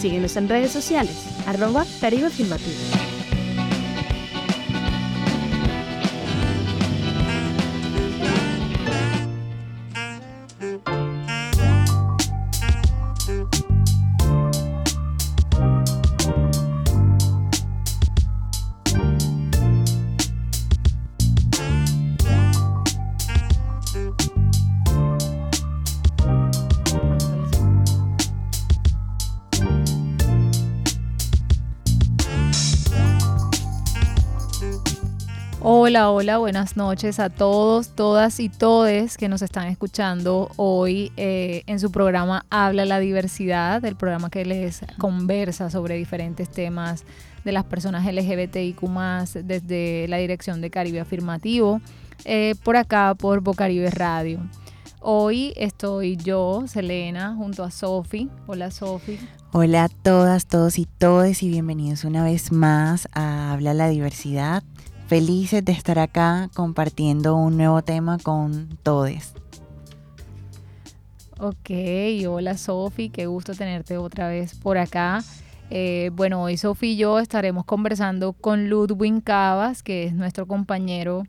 Síguenos en redes sociales, arroba Caribe Afirmativo. Hola, hola, buenas noches a todos, todas y todes que nos están escuchando hoy eh, en su programa Habla la Diversidad, el programa que les conversa sobre diferentes temas de las personas LGBTIQ desde la dirección de Caribe Afirmativo, eh, por acá por Bocaribe Radio. Hoy estoy yo, Selena, junto a Sofi. Hola, Sofi. Hola a todas, todos y todes y bienvenidos una vez más a Habla la Diversidad Felices de estar acá compartiendo un nuevo tema con todos. Ok, hola Sofi, qué gusto tenerte otra vez por acá. Eh, bueno, hoy Sofi y yo estaremos conversando con Ludwig Cavas, que es nuestro compañero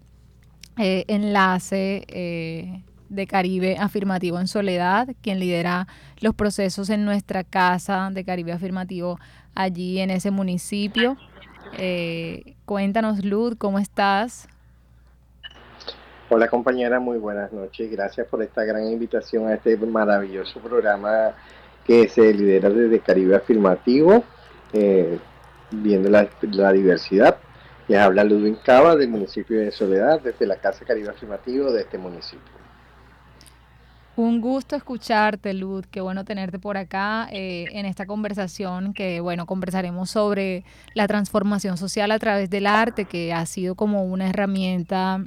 eh, enlace eh, de Caribe Afirmativo en Soledad, quien lidera los procesos en nuestra casa de Caribe Afirmativo allí en ese municipio. Eh, cuéntanos, Lud, ¿cómo estás? Hola compañera, muy buenas noches. Gracias por esta gran invitación a este maravilloso programa que se lidera desde Caribe Afirmativo, eh, viendo la, diversidad. Les habla Ludwig Cava del municipio de Soledad, desde la Casa Caribe Afirmativo de este municipio. Un gusto escucharte, Lud. Qué bueno tenerte por acá eh, en esta conversación que, bueno, conversaremos sobre la transformación social a través del arte, que ha sido como una herramienta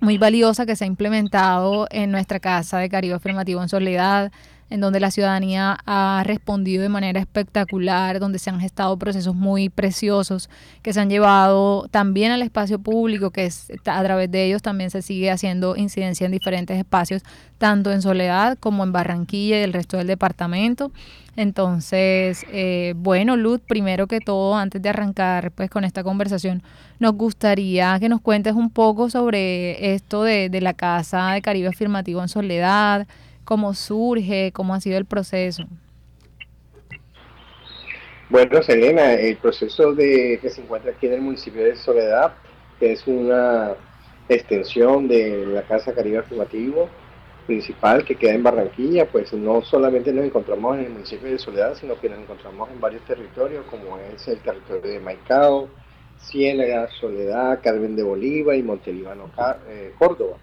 muy valiosa que se ha implementado en nuestra casa de Caribe Afirmativo en Soledad en donde la ciudadanía ha respondido de manera espectacular, donde se han gestado procesos muy preciosos que se han llevado también al espacio público, que es, a través de ellos también se sigue haciendo incidencia en diferentes espacios, tanto en Soledad como en Barranquilla y el resto del departamento. Entonces, eh, bueno, Luz, primero que todo, antes de arrancar pues con esta conversación, nos gustaría que nos cuentes un poco sobre esto de, de la Casa de Caribe Afirmativo en Soledad, cómo surge, cómo ha sido el proceso. Bueno, Selena, el proceso de que se encuentra aquí en el municipio de Soledad, que es una extensión de la Casa Caribe Afirmativo principal que queda en Barranquilla, pues no solamente nos encontramos en el municipio de Soledad, sino que nos encontramos en varios territorios, como es el territorio de Maicao, Ciénaga, Soledad, Carmen de Bolívar y Montelíbano, eh, Córdoba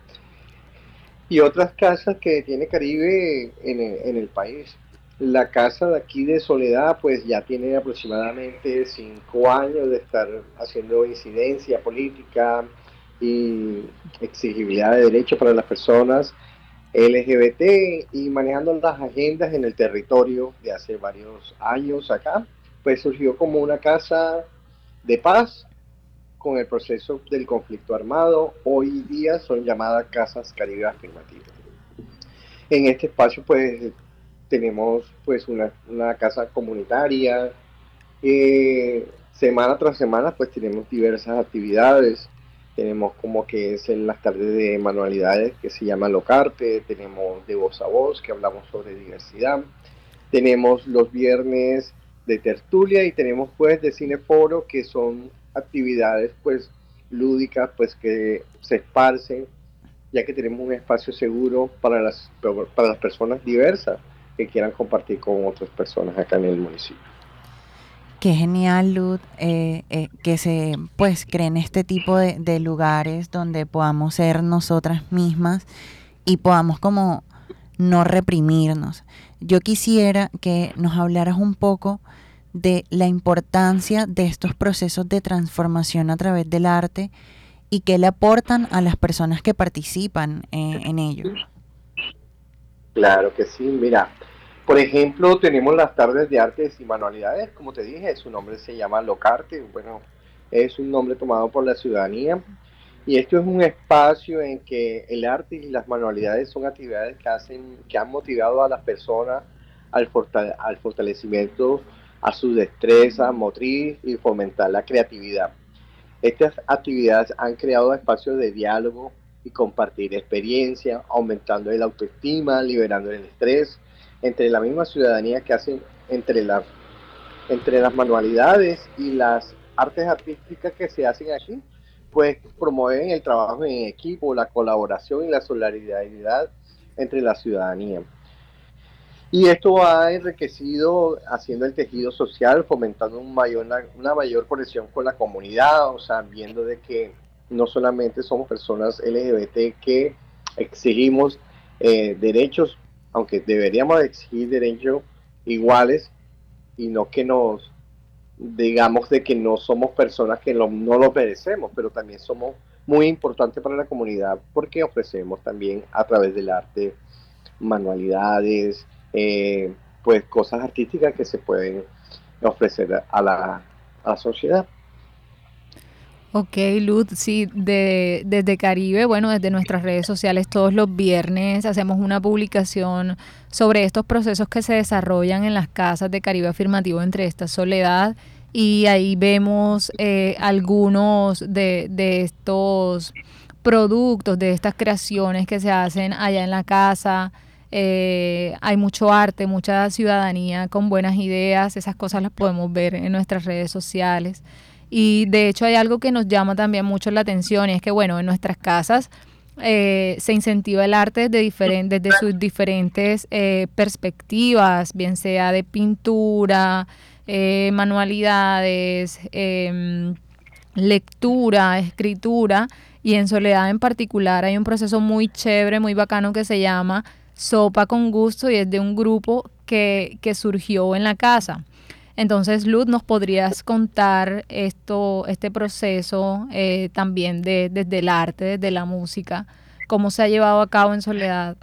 y otras casas que tiene Caribe en el, país. La casa de aquí de Soledad pues ya tiene aproximadamente cinco años de estar haciendo incidencia política y exigibilidad de derechos para las personas LGBT y manejando las agendas en el territorio de hace varios años acá, pues surgió como una casa de paz con el proceso del conflicto armado, hoy día son llamadas casas Caribe afirmativas. En este espacio pues tenemos pues una, casa comunitaria, eh, semana tras semana pues tenemos diversas actividades, tenemos como que es en las tardes de manualidades que se llama Locarte, tenemos de voz a voz que hablamos sobre diversidad, tenemos los viernes de tertulia y tenemos pues de cineforo que son actividades pues lúdicas pues que se esparcen ya que tenemos un espacio seguro para las, para las personas diversas que quieran compartir con otras personas acá en el municipio. Qué genial, Lud, eh, eh, que se pues creen este tipo de, de, lugares donde podamos ser nosotras mismas y podamos como no reprimirnos. Yo quisiera que nos hablaras un poco de la importancia de estos procesos de transformación a través del arte y qué le aportan a las personas que participan eh, en ello. Claro que sí, mira, por ejemplo, tenemos las tardes de artes y manualidades, como te dije, su nombre se llama Locarte, bueno, es un nombre tomado por la ciudadanía y esto es un espacio en que el arte y las manualidades son actividades que hacen, que han motivado a las personas al, al fortalecimiento a su destreza motriz y fomentar la creatividad. Estas actividades han creado espacios de diálogo y compartir experiencia, aumentando el autoestima, liberando el estrés entre la misma ciudadanía que hacen entre las entre las manualidades y las artes artísticas que se hacen aquí, pues promueven el trabajo en equipo, la colaboración y la solidaridad entre la ciudadanía. Y esto ha enriquecido haciendo el tejido social, fomentando un mayor, una, mayor conexión con la comunidad, o sea, viendo de que no solamente somos personas LGBT que exigimos eh, derechos, aunque deberíamos exigir derechos iguales y no que nos digamos de que no somos personas que no lo merecemos, pero también somos muy importantes para la comunidad porque ofrecemos también a través del arte manualidades, eh, pues cosas artísticas que se pueden ofrecer a la, sociedad. Ok, Luz, sí, de, desde Caribe, bueno, desde nuestras redes sociales todos los viernes hacemos una publicación sobre estos procesos que se desarrollan en las casas de Caribe Afirmativo entre esta soledad y ahí vemos eh, algunos de, de estos productos, de estas creaciones que se hacen allá en la casa, eh, hay mucho arte, mucha ciudadanía con buenas ideas, esas cosas las podemos ver en nuestras redes sociales. Y de hecho hay algo que nos llama también mucho la atención y es que, bueno, en nuestras casas eh, se incentiva el arte desde, desde sus diferentes eh, perspectivas, bien sea de pintura, manualidades, em, lectura, escritura, y en Soledad en particular hay un proceso muy chévere, muy bacano que se llama Sopa con Gusto y es de un grupo que, surgió en la casa. Entonces, Luz, ¿nos podrías contar esto, este proceso eh, también de, desde el arte, desde la música, cómo se ha llevado a cabo en Soledad?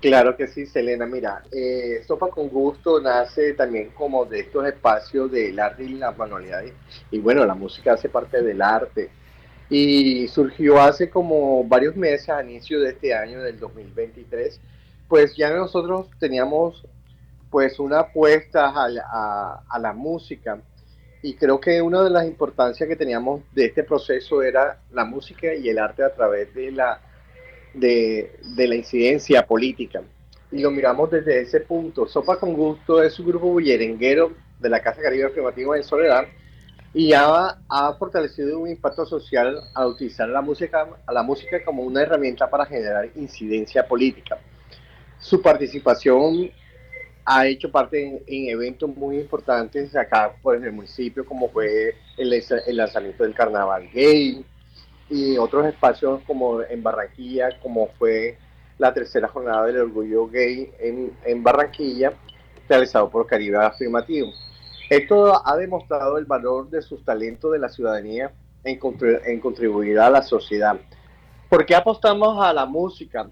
Claro que sí, Selena. Mira, eh, Sopa con Gusto nace también como de estos espacios del arte y las manualidades. Y bueno, la música hace parte del arte y surgió hace como varios meses, a inicio de este año, del 2023, pues ya nosotros teníamos pues una apuesta a la, música y creo que una de las importancias que teníamos de este proceso era la música y el arte a través de la, de la incidencia política. Y lo miramos desde ese punto. Sopa con Gusto es un grupo bullerenguero de la Casa Caribe Afirmativa en Soledad, y ha, ha, fortalecido un impacto social al utilizar la música, la música como una herramienta para generar incidencia política. Su participación ha hecho parte en, eventos muy importantes acá pues, el municipio, como fue el, el, lanzamiento del Carnaval Gay y otros espacios como en Barranquilla, como fue la tercera jornada del Orgullo Gay en, en Barranquilla, realizado por Caribe Afirmativo. Esto ha demostrado el valor de sus talentos de la ciudadanía en, contribuir a la sociedad. ¿Por qué apostamos a la música?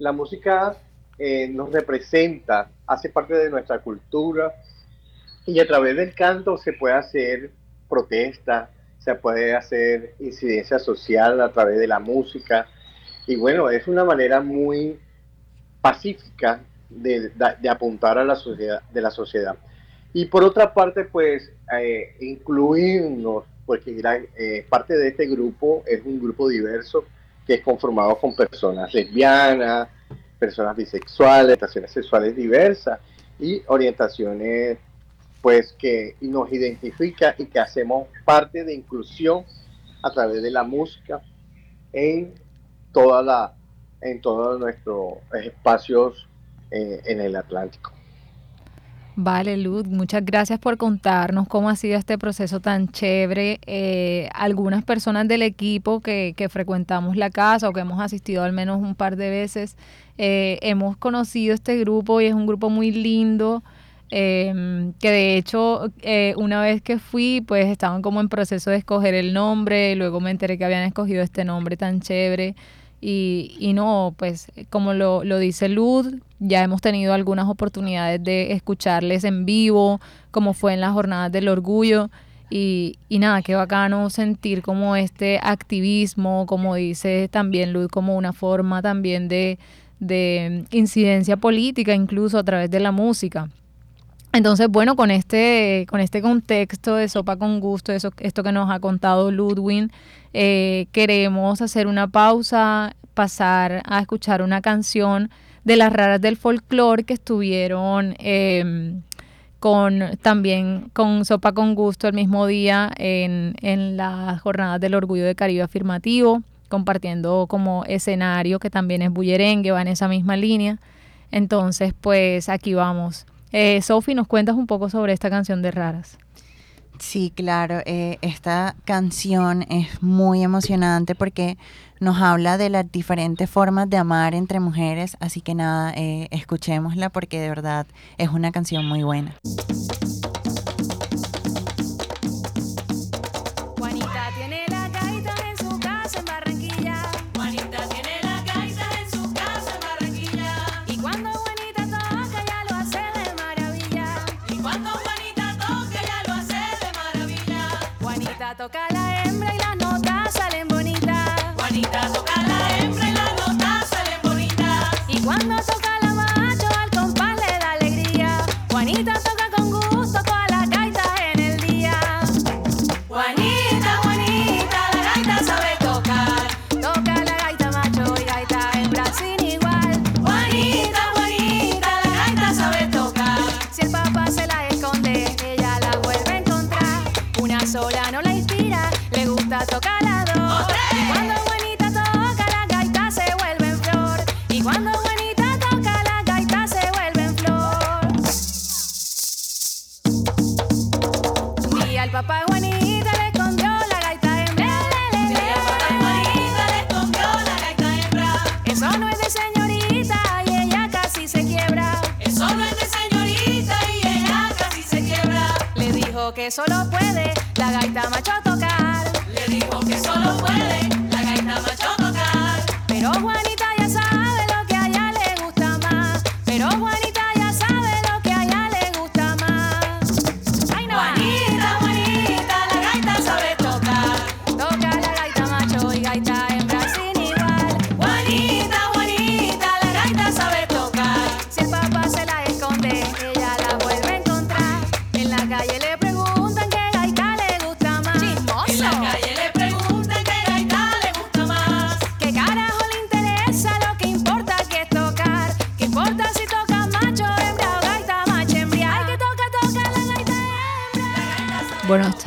La música eh, nos representa, hace parte de nuestra cultura y a través del canto se puede hacer protesta, se puede hacer incidencia social a través de la música y bueno, es una manera muy pacífica de, de apuntar a la sociedad, de la sociedad. Y por otra parte, pues, eh, incluirnos, porque eh, parte de este grupo es un grupo diverso que es conformado con personas lesbianas, personas bisexuales, orientaciones sexuales diversas y orientaciones pues que nos identifica y que hacemos parte de inclusión a través de la música en toda la en todos nuestros espacios eh, en el Atlántico. Vale, Luz, muchas gracias por contarnos cómo ha sido este proceso tan chévere. Eh, algunas personas del equipo que, que, frecuentamos la casa o que hemos asistido al menos un par de veces, eh, hemos conocido este grupo y es un grupo muy lindo. em, que de hecho eh, una vez que fui, pues estaban como en proceso de escoger el nombre, luego me enteré que habían escogido este nombre tan chévere. Y, y no, pues como lo, lo dice Lud, ya hemos tenido algunas oportunidades de escucharles en vivo, como fue en las jornadas del orgullo. Y, y nada, qué bacano sentir como este activismo, como dice también Lud, como una forma también de, de incidencia política, incluso a través de la música. Entonces, bueno, con este, con este contexto de Sopa con Gusto, eso, esto que nos ha contado Ludwin, eh, queremos hacer una pausa, pasar a escuchar una canción de las raras del folclore que estuvieron em, con también con Sopa con Gusto el mismo día en, en las jornadas del Orgullo de Caribe Afirmativo, compartiendo como escenario que también es bullerengue, va en esa misma línea. Entonces, pues aquí vamos. Eh, Sofi, ¿nos cuentas un poco sobre esta canción de Raras? Sí, claro, eh, esta canción es muy emocionante porque nos habla de las diferentes formas de amar entre mujeres, así que nada, eh, escuchémosla porque de verdad es una canción muy buena. Ainda tá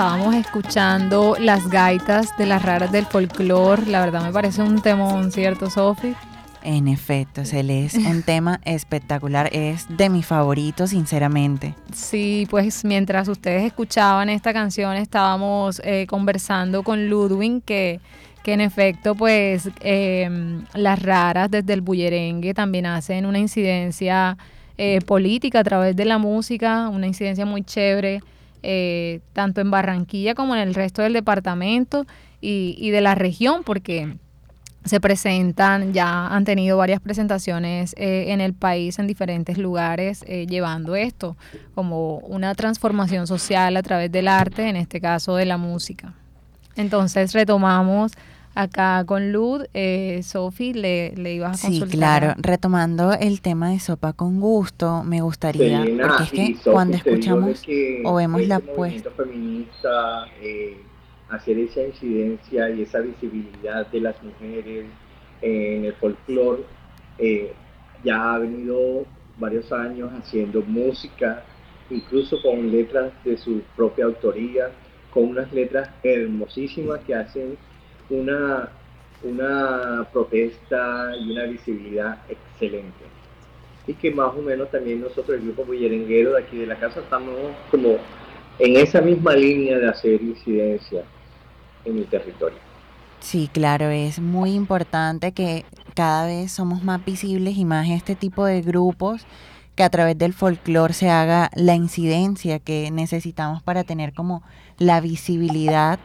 estábamos escuchando las gaitas de las raras del folclore. La verdad me parece un temón, ¿cierto, Sofi? En efecto, se le es un tema espectacular, es de mis favoritos, sinceramente. Sí, pues mientras ustedes escuchaban esta canción estábamos eh, conversando con Ludwig que, que en efecto pues eh, las raras desde el bullerengue también hacen una incidencia eh, política a través de la música, una incidencia muy chévere, eh, tanto en Barranquilla como en el resto del departamento y, y de la región, porque se presentan, ya han tenido varias presentaciones eh, en el país, en diferentes lugares, eh, llevando esto como una transformación social a través del arte, en este caso de la música. Entonces retomamos acá con Lud. Eh, Sofi, le, le ibas a Sí, consultar. claro. Retomando el tema de sopa con gusto, me gustaría, Selena, porque es que Sophie, cuando escuchamos que o vemos la este movimiento feminista, eh, hacer esa incidencia y esa visibilidad de las mujeres en el folclore, eh, ya ha venido varios años haciendo música, incluso con letras de su propia autoría, con unas letras hermosísimas que hacen una, una protesta y una visibilidad excelente y que más o menos también nosotros, el grupo bullerenguero de aquí de la casa, estamos como en esa misma línea de hacer incidencia en el territorio. Sí, claro, es muy importante que cada vez somos más visibles y más este tipo de grupos que a través del folclore se haga la incidencia que necesitamos para tener como la visibilidad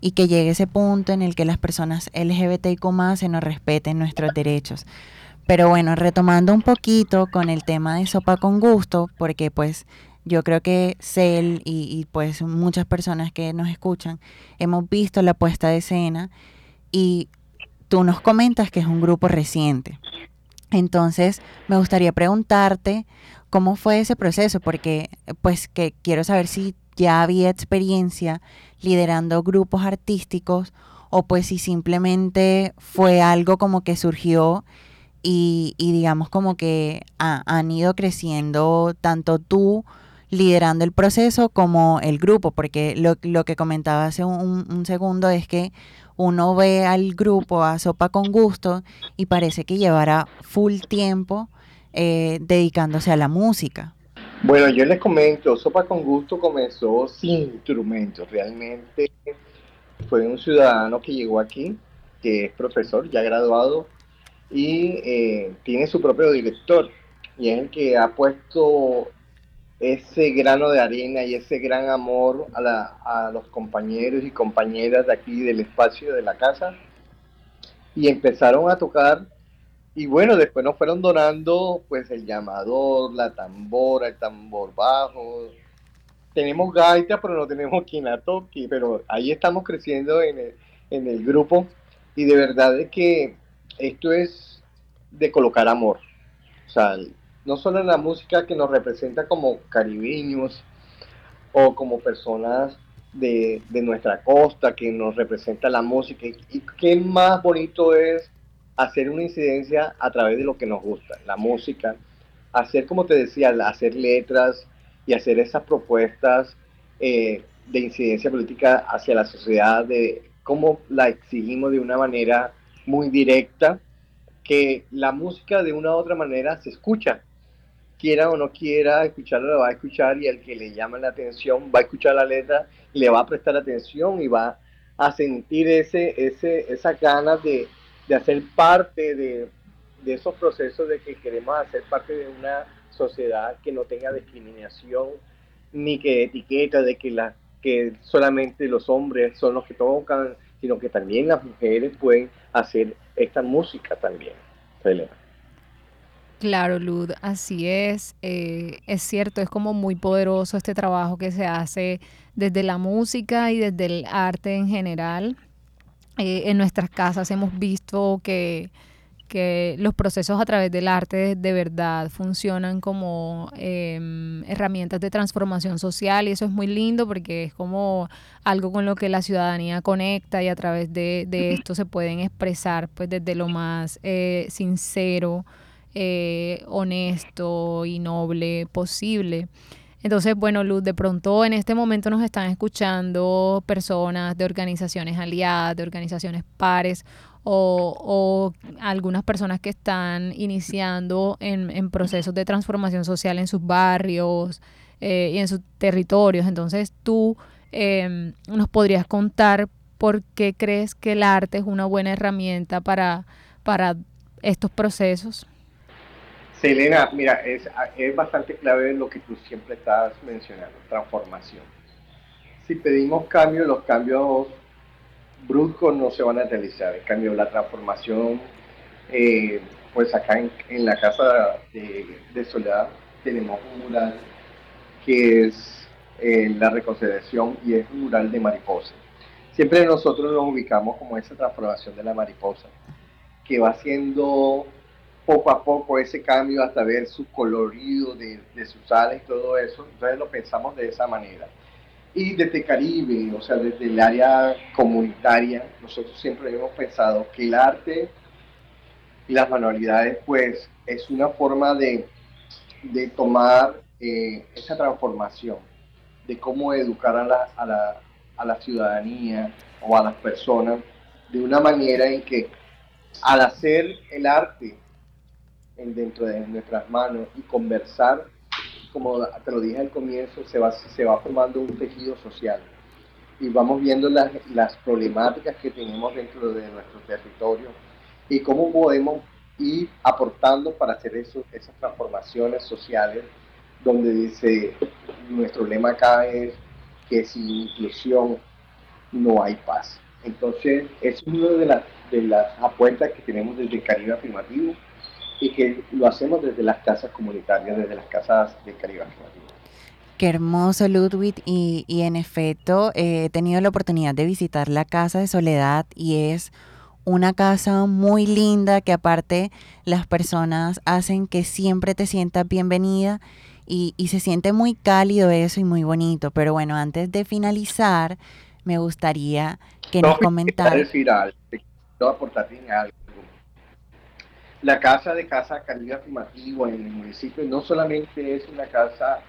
y que llegue ese punto en el que las personas LGBTIQ se nos respeten nuestros derechos. Pero bueno, retomando un poquito con el tema de sopa con gusto, porque pues yo creo que Cel y, y, pues muchas personas que nos escuchan hemos visto la puesta de escena y tú nos comentas que es un grupo reciente. Entonces, me gustaría preguntarte cómo fue ese proceso, porque pues que quiero saber si ya había experiencia liderando grupos artísticos o pues si simplemente fue algo como que surgió y, y digamos como que ha, han ido creciendo tanto tú liderando el proceso como el grupo, porque lo, lo que comentaba hace un, un, segundo es que uno ve al grupo a Sopa con Gusto y parece que llevará full tiempo eh, dedicándose a la música. Bueno, yo les comento, Sopa con Gusto comenzó sin instrumentos, realmente fue un ciudadano que llegó aquí, que es profesor, ya graduado, y eh, tiene su propio director, y es el que ha puesto ese grano de arena y ese gran amor a, la, a, los compañeros y compañeras de aquí del espacio de la casa. Y empezaron a tocar y bueno después nos fueron donando pues el llamador la tambora el tambor bajo. Tenemos gaita pero no tenemos toque pero ahí estamos creciendo en el, en el grupo. Y de verdad es que esto es de colocar amor. O sea no solo en la música que nos representa como caribeños o como personas de, de, nuestra costa, que nos representa la música. Y qué más bonito es hacer una incidencia a través de lo que nos gusta, la música. Hacer, como te decía, hacer letras y hacer esas propuestas eh, de incidencia política hacia la sociedad, de cómo la exigimos de una manera muy directa, que la música de una u otra manera se escucha quiera o no quiera escucharlo, lo va a escuchar y el que le llama la atención va a escuchar la letra, le va a prestar atención y va a sentir ese, ese, esas ganas de, de hacer parte de, de, esos procesos de que queremos hacer parte de una sociedad que no tenga discriminación ni que etiqueta de que, la, que solamente los hombres son los que tocan, sino que también las mujeres pueden hacer esta música también. Elena. Claro, Lud, así es. Eh, es cierto, es como muy poderoso este trabajo que se hace desde la música y desde el arte en general. Eh, en nuestras casas hemos visto que, que, los procesos a través del arte de, de verdad funcionan como eh, herramientas de transformación social y eso es muy lindo porque es como algo con lo que la ciudadanía conecta y a través de, de esto se pueden expresar pues desde lo más eh, sincero eh, honesto y noble posible. Entonces, bueno, Luz, de pronto en este momento nos están escuchando personas de organizaciones aliadas, de organizaciones pares o, algunas personas que están iniciando en, procesos de transformación social en sus barrios eh, y en sus territorios. Entonces, tú eh, nos podrías contar por qué crees que el arte es una buena herramienta para estos procesos. Selena, mira, es, es bastante clave lo que tú siempre estás mencionando, transformación. Si pedimos cambios, los cambios bruscos no se van a realizar. En cambio, la transformación, eh, pues acá en, en, la casa de, de, Soledad tenemos un mural que es eh, la reconciliación y es un mural de mariposa. Siempre nosotros nos ubicamos como esa transformación de la mariposa, que va siendo poco a poco ese cambio hasta ver su colorido de, de, sus alas y todo eso. Entonces lo pensamos de esa manera. Y desde Caribe, o sea, desde el área comunitaria, nosotros siempre hemos pensado que el arte y las manualidades, pues, es una forma de, de tomar eh, esa transformación, de cómo educar a la, a, la, a la ciudadanía o a las personas de una manera en que al hacer el arte en dentro de nuestras manos y conversar, como te lo dije al comienzo, se va, se va formando un tejido social y vamos viendo las, las problemáticas que tenemos dentro de nuestro territorio y cómo podemos y aportando para hacer eso, esas transformaciones sociales donde dice nuestro lema acá es que sin inclusión no hay paz. Entonces, es una de las, de las apuestas que tenemos desde Caribe Afirmativo y que lo hacemos desde las casas comunitarias, desde las casas de Caribe. Qué hermoso, Ludwig. Y, y en efecto, eh, he tenido la oportunidad de visitar la Casa de Soledad y es una casa muy linda que aparte las personas hacen que siempre te sientas bienvenida y, y se siente muy cálido eso y muy bonito. Pero bueno, antes de finalizar, me gustaría que nos No, quisiera comentara. decir algo, aportar algo. La casa de casa Caribe Afirmativo en el municipio no solamente es una casa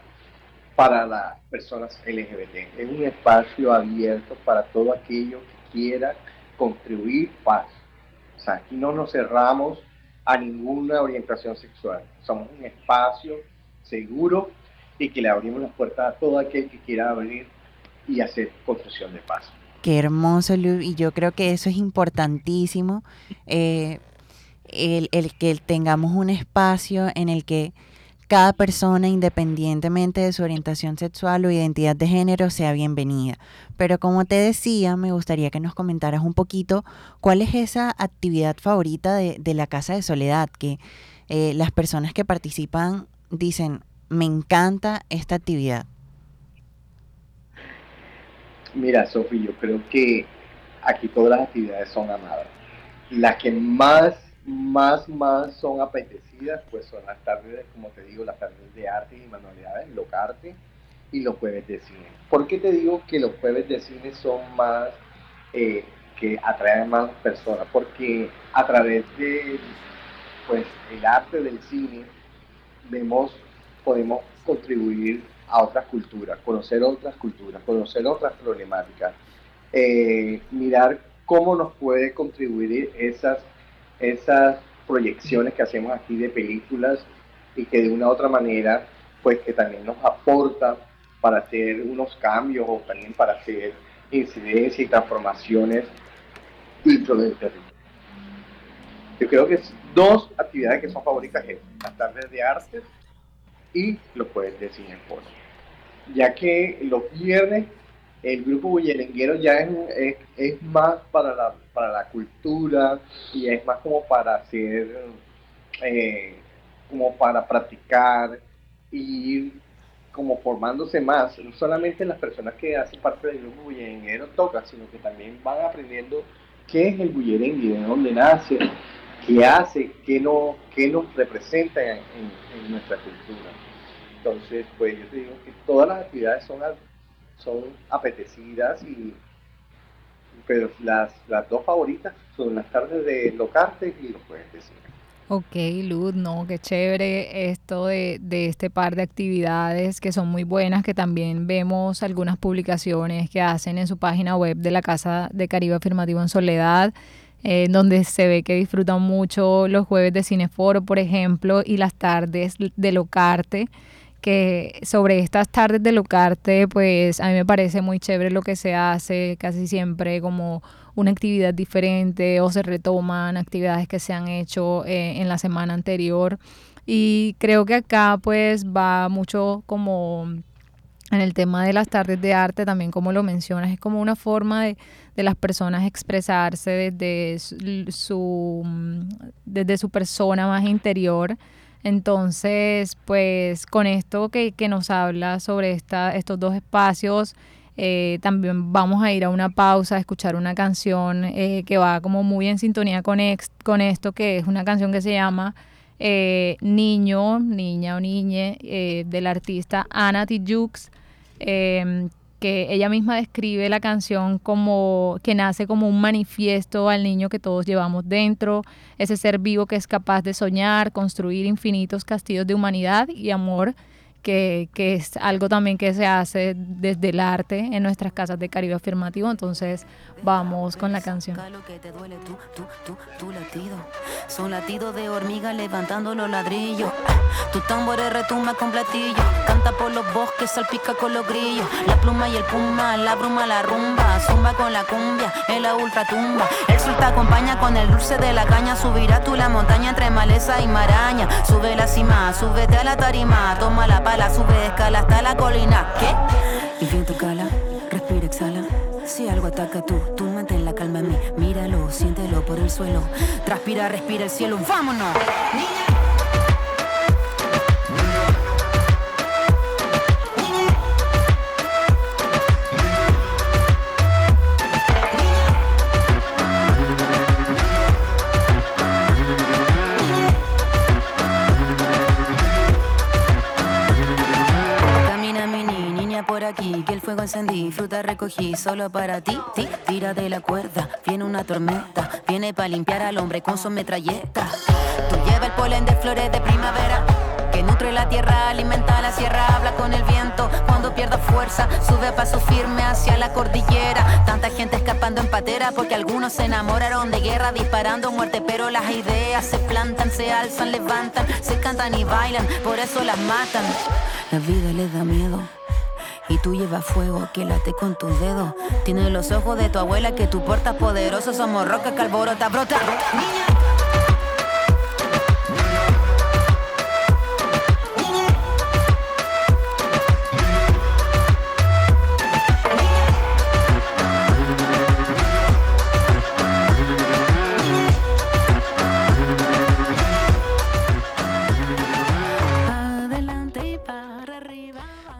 para las personas LGBT, es un espacio abierto para todo aquello que quiera contribuir paz. O sea, aquí no nos cerramos a ninguna orientación sexual. Somos un espacio seguro y que le abrimos las puertas a todo aquel que quiera venir y hacer construcción de paz. Qué hermoso, Lu, y yo creo que eso es importantísimo, eh, el, el que tengamos un espacio en el que cada persona, independientemente de su orientación sexual o identidad de género, sea bienvenida. Pero como te decía, me gustaría que nos comentaras un poquito cuál es esa actividad favorita de, de la Casa de Soledad, que eh, las personas que participan dicen, me encanta esta actividad. Mira, Sofi, yo creo que aquí todas las actividades son amadas. Las que más, más, más son apetecidas, pues son las tardes, como te digo, las tardes de arte y manualidades, locarte y los jueves de cine. ¿Por qué te digo que los jueves de cine son más, eh, que atraen más personas? Porque a través de, pues, el arte del cine, vemos, podemos contribuir a otras culturas, conocer otras culturas, conocer otras problemáticas, eh, mirar cómo nos puede contribuir esas, esas proyecciones que hacemos aquí de películas y que de una u otra manera, pues que también nos aporta para hacer unos cambios o también para hacer incidencias y transformaciones dentro del territorio. Yo creo que es dos actividades que son favoritas, es las tardes de arte y los jueves de cine en. Ya que los viernes el grupo bullerenguero ya es, es, más para la, para la cultura y es más como para hacer, eh, como para practicar y como formándose más. No solamente las personas que hacen parte del grupo bullerenguero tocan, sino que también van aprendiendo qué es el bullerengue, de dónde nace, qué hace, qué, no, qué nos representa en, nuestra cultura. Entonces, pues yo digo que todas las actividades son, son apetecidas, y, pero las, las dos favoritas son las tardes de Locarte y los jueves de cine. Ok, Luz, no, qué chévere esto de, de este par de actividades que son muy buenas, que también vemos algunas publicaciones que hacen en su página web de la Casa de Caribe Afirmativo en Soledad, eh, donde se ve que disfrutan mucho los jueves de Cineforo, por ejemplo, y las tardes de Locarte que sobre estas tardes de Locarte, pues a mí me parece muy chévere lo que se hace, casi siempre como una actividad diferente o se retoman actividades que se han hecho eh, en la semana anterior. Y creo que acá pues va mucho como en el tema de las tardes de arte, también como lo mencionas, es como una forma de, de las personas expresarse desde su, su, desde su persona más interior. Entonces, pues con esto que, que nos habla sobre esta, estos dos espacios, eh, también vamos a ir a una pausa, a escuchar una canción eh, que va como muy en sintonía con, ex, con esto, que es una canción que se llama eh, Niño, Niña o Niñe, del artista Ana Tijoux, que ella misma describe la canción como que nace como un manifiesto al niño que todos llevamos dentro, ese ser vivo que es capaz de soñar, construir infinitos castillos de humanidad y amor que, que es algo también que se hace desde el arte en nuestras casas de Caribe Afirmativo. Entonces vamos con la canción. Tu latido. Son latidos de hormiga levantando los ladrillos. Tu tambores retumba con platillo. Canta por los bosques, salpica con los grillos. La pluma y el puma, la bruma, la rumba. Zumba con la cumbia, en la ultratumba. El sol te acompaña con el dulce de la caña. Subirá tú la montaña entre maleza y maraña. Sube la cima, súbete a la tarima. Toma la pala, sube, escala hasta la colina. ¿Qué? El viento cala, respira, exhala. Si algo ataca tú, tú mantén la calma en mí. Míralo, siéntelo por el suelo. Transpira, respira el cielo. ¡Vámonos! Encendí, fruta recogí, solo para ti, ti, tira de la cuerda, viene una tormenta, viene para limpiar al hombre con su metralleta. Tú lleva el polen de flores de primavera, que nutre la tierra, alimenta la sierra, habla con el viento, cuando pierda fuerza, sube a paso firme hacia la cordillera. Tanta gente escapando en patera, porque algunos se enamoraron de guerra, disparando muerte, pero las ideas se plantan, se alzan, levantan, se cantan y bailan, por eso las matan. La vida les da miedo. Y tú llevas fuego que late con tus dedos. Tienes los ojos de tu abuela que tú portas poderoso. Somos roca que alborota, brota. Arriba.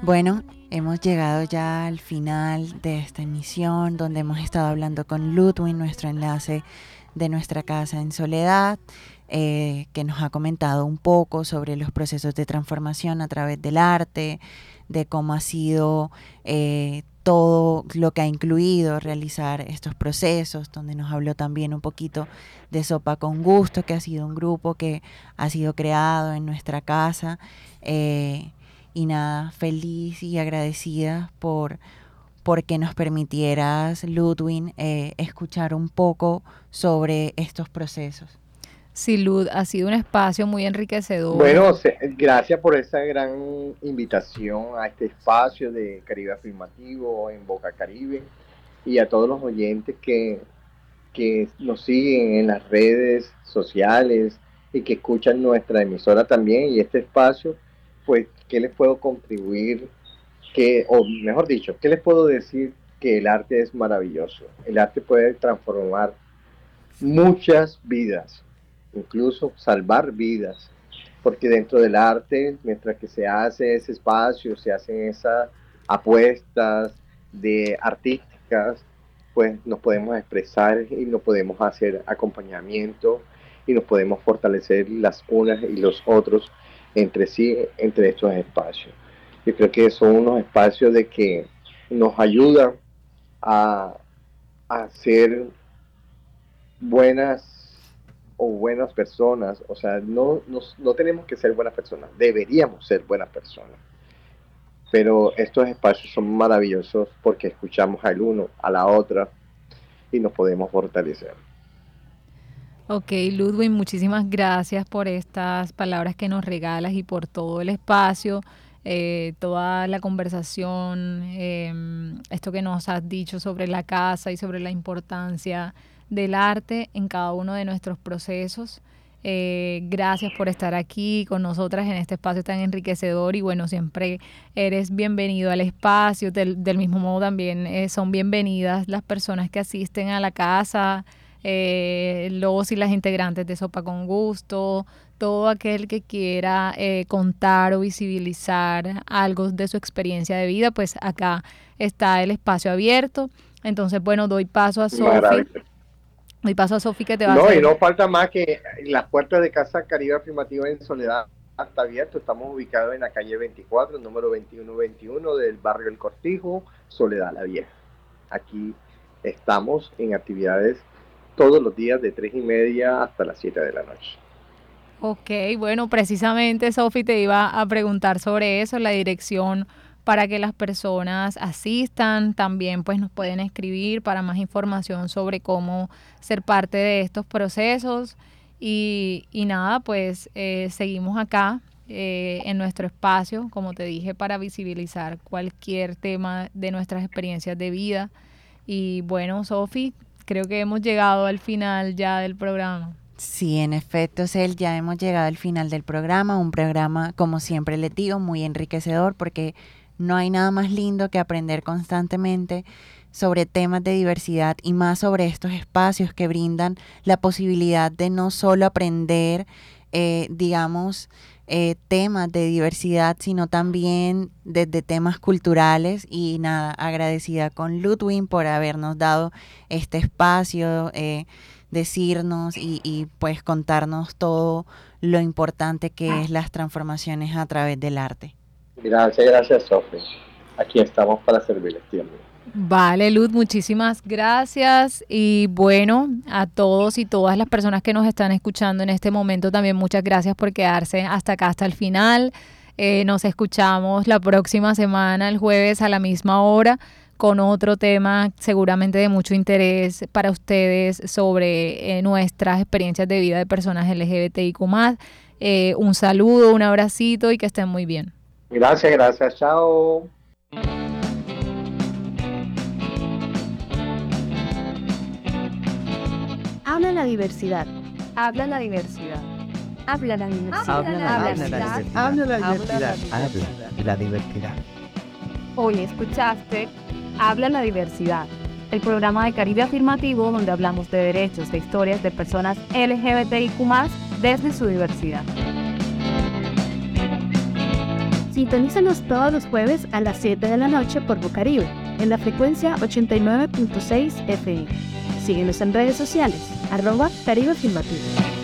Bueno, hemos llegado ya al final de esta emisión donde hemos estado hablando con Ludwig, nuestro enlace de nuestra casa en soledad, eh, que nos ha comentado un poco sobre los procesos de transformación a través del arte, de cómo ha sido eh, todo lo que ha incluido realizar estos procesos, donde nos habló también un poquito de Sopa con Gusto, que ha sido un grupo que ha sido creado en nuestra casa. eh, y nada, feliz y agradecida por porque nos permitieras, Ludwig, eh, escuchar un poco sobre estos procesos. Sí, Lud, ha sido un espacio muy enriquecedor. Bueno, gracias por esa gran invitación a este espacio de Caribe Afirmativo en Boca Caribe y a todos los oyentes que, que nos siguen en las redes sociales y que escuchan nuestra emisora también y este espacio, pues, ¿qué les puedo contribuir? Que, o mejor dicho, ¿qué les puedo decir? Que el arte es maravilloso. El arte puede transformar muchas vidas, incluso salvar vidas porque dentro del arte, mientras que se hace ese espacio, se hacen esas apuestas de artísticas, pues nos podemos expresar y nos podemos hacer acompañamiento y nos podemos fortalecer las unas y los otros entre sí, entre estos espacios. Yo creo que son unos espacios de que nos ayudan a, a ser buenas o buenas personas, o sea, no, no, no tenemos que ser buenas personas, deberíamos ser buenas personas. Pero estos espacios son maravillosos porque escuchamos al uno, a la otra y nos podemos fortalecer. Ok, Ludwig, muchísimas gracias por estas palabras que nos regalas y por todo el espacio, eh, toda la conversación, em, esto que nos has dicho sobre la casa y sobre la importancia del arte en cada uno de nuestros procesos. Eh, gracias por estar aquí con nosotras en este espacio tan enriquecedor y bueno, siempre eres bienvenido al espacio. Del, del mismo modo también eh, son bienvenidas las personas que asisten a la casa, eh, los y las integrantes de Sopa con Gusto, todo aquel que quiera eh, contar o visibilizar algo de su experiencia de vida, pues acá está el espacio abierto. Entonces, bueno, doy paso a Sofi. Doy paso a Sofi que te va a No, y no falta más que las puertas de Casa Caribe Afirmativa en Soledad está abierto. Estamos ubicados en la calle 24, número 2121 del barrio El Cortijo, Soledad la Vieja. Aquí estamos en actividades todos los días de tres y media hasta las 7 de la noche. Ok, bueno, precisamente Sofi te iba a preguntar sobre eso, la dirección para que las personas asistan, también pues nos pueden escribir para más información sobre cómo ser parte de estos procesos y, y nada, pues eh, seguimos acá eh, en nuestro espacio, como te dije, para visibilizar cualquier tema de nuestras experiencias de vida. Y bueno, Sofi, creo que hemos llegado al final ya del programa. Sí, en efecto, Cel, ya hemos llegado al final del programa, un programa, como siempre les digo, muy enriquecedor porque no hay nada más lindo que aprender constantemente sobre temas de diversidad y más sobre estos espacios que brindan la posibilidad de no solo aprender, eh, digamos, eh, temas de diversidad, sino también desde temas culturales. Y nada, agradecida con Ludwig por habernos dado este espacio, eh, decirnos y, pues contarnos todo lo importante que es las transformaciones a través del arte. Gracias, gracias, Sofía. Aquí estamos para servirles siempre. Vale, Luz, muchísimas gracias. Y bueno, a todos y todas las personas que nos están escuchando en este momento, también muchas gracias por quedarse hasta acá, hasta el final. Eh, nos escuchamos la próxima semana, el jueves a la misma hora, con otro tema seguramente de mucho interés para ustedes sobre eh, nuestras experiencias de vida de personas LGBTIQ. Eh, un saludo, un abracito y que estén muy bien. Gracias, gracias, chao. La diversidad. Habla la diversidad. Habla la diversidad. Habla la Habla diversidad. Habla la diversidad. Habla la diversidad. Hoy escuchaste Habla la diversidad, el programa de Caribe Afirmativo donde hablamos de derechos e historias de personas LGBTIQ desde su diversidad. Sintonízanos todos los jueves a las 7 de la noche por Bocaribe, en la frecuencia 89.6 FM. Síguenos en redes sociales, arroba Caribe Afirmativo.